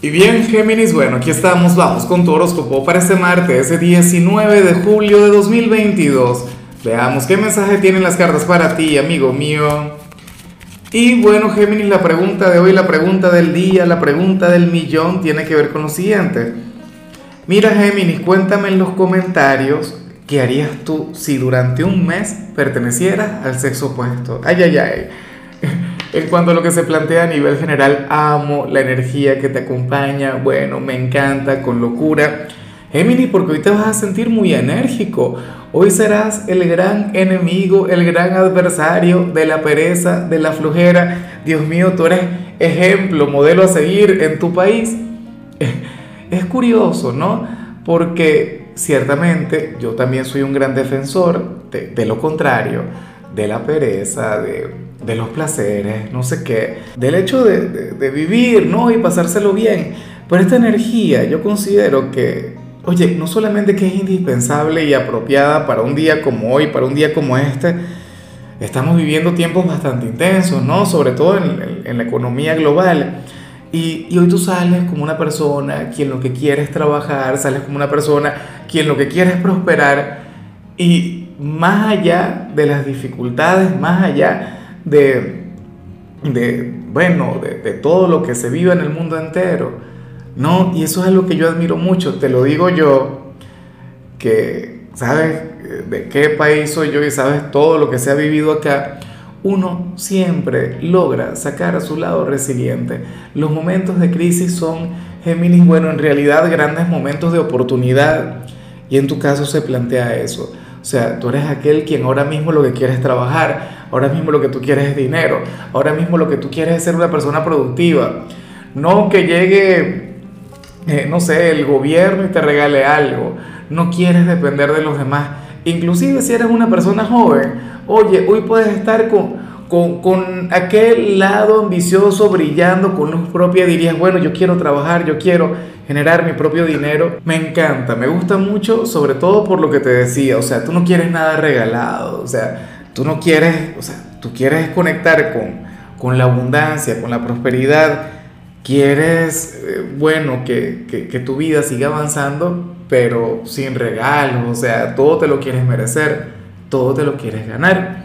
Y bien, Géminis, bueno, aquí estamos, vamos con tu horóscopo para este martes, ese 19 de julio de 2022. Veamos qué mensaje tienen las cartas para ti, amigo mío. Y bueno, Géminis, la pregunta de hoy, la pregunta del día, la pregunta del millón tiene que ver con lo siguiente. Mira, Géminis, cuéntame en los comentarios qué harías tú si durante un mes pertenecieras al sexo opuesto. Ay, ay, ay. En cuanto a lo que se plantea a nivel general, amo la energía que te acompaña, bueno, me encanta, con locura. Emily, porque hoy te vas a sentir muy enérgico. Hoy serás el gran enemigo, el gran adversario de la pereza, de la flojera. Dios mío, tú eres ejemplo, modelo a seguir en tu país. Es curioso, ¿no? Porque ciertamente yo también soy un gran defensor de, de lo contrario, de la pereza, de de los placeres, no sé qué, del hecho de, vivir, ¿no? Y pasárselo bien. Pero esta energía yo considero que, oye, no solamente que es indispensable y apropiada para un día como hoy, para un día como este, estamos viviendo tiempos bastante intensos, ¿no? Sobre todo en, la economía global. Y, y, hoy tú sales como una persona quien lo que quiere es trabajar, sales como una persona quien lo que quiere es prosperar. Y más allá de las dificultades, más allá de, bueno, de, todo lo que se vive en el mundo entero. No, y eso es algo que yo admiro mucho, te lo digo yo, que sabes de qué país soy yo y sabes todo lo que se ha vivido acá, uno siempre logra sacar a su lado resiliente. Los momentos de crisis son, Géminis, bueno, en realidad grandes momentos de oportunidad. Y en tu caso se plantea eso. O sea, tú eres aquel quien ahora mismo lo que quiere es trabajar, ahora mismo lo que tú quieres es dinero, ahora mismo lo que tú quieres es ser una persona productiva. No que llegue, eh, no sé, el gobierno y te regale algo. No quieres depender de los demás. Inclusive si eres una persona joven, oye, hoy puedes estar con, con, con, aquel lado ambicioso brillando con luz propia, dirías, bueno, yo quiero trabajar, yo quiero generar mi propio dinero. Me encanta, me gusta mucho, sobre todo por lo que te decía, o sea, tú no quieres nada regalado, o sea, tú no quieres, o sea, tú quieres conectar con, con la abundancia, con la prosperidad, quieres, eh, bueno, que, que, que tu vida siga avanzando, pero sin regalos, o sea, todo te lo quieres merecer, todo te lo quieres ganar.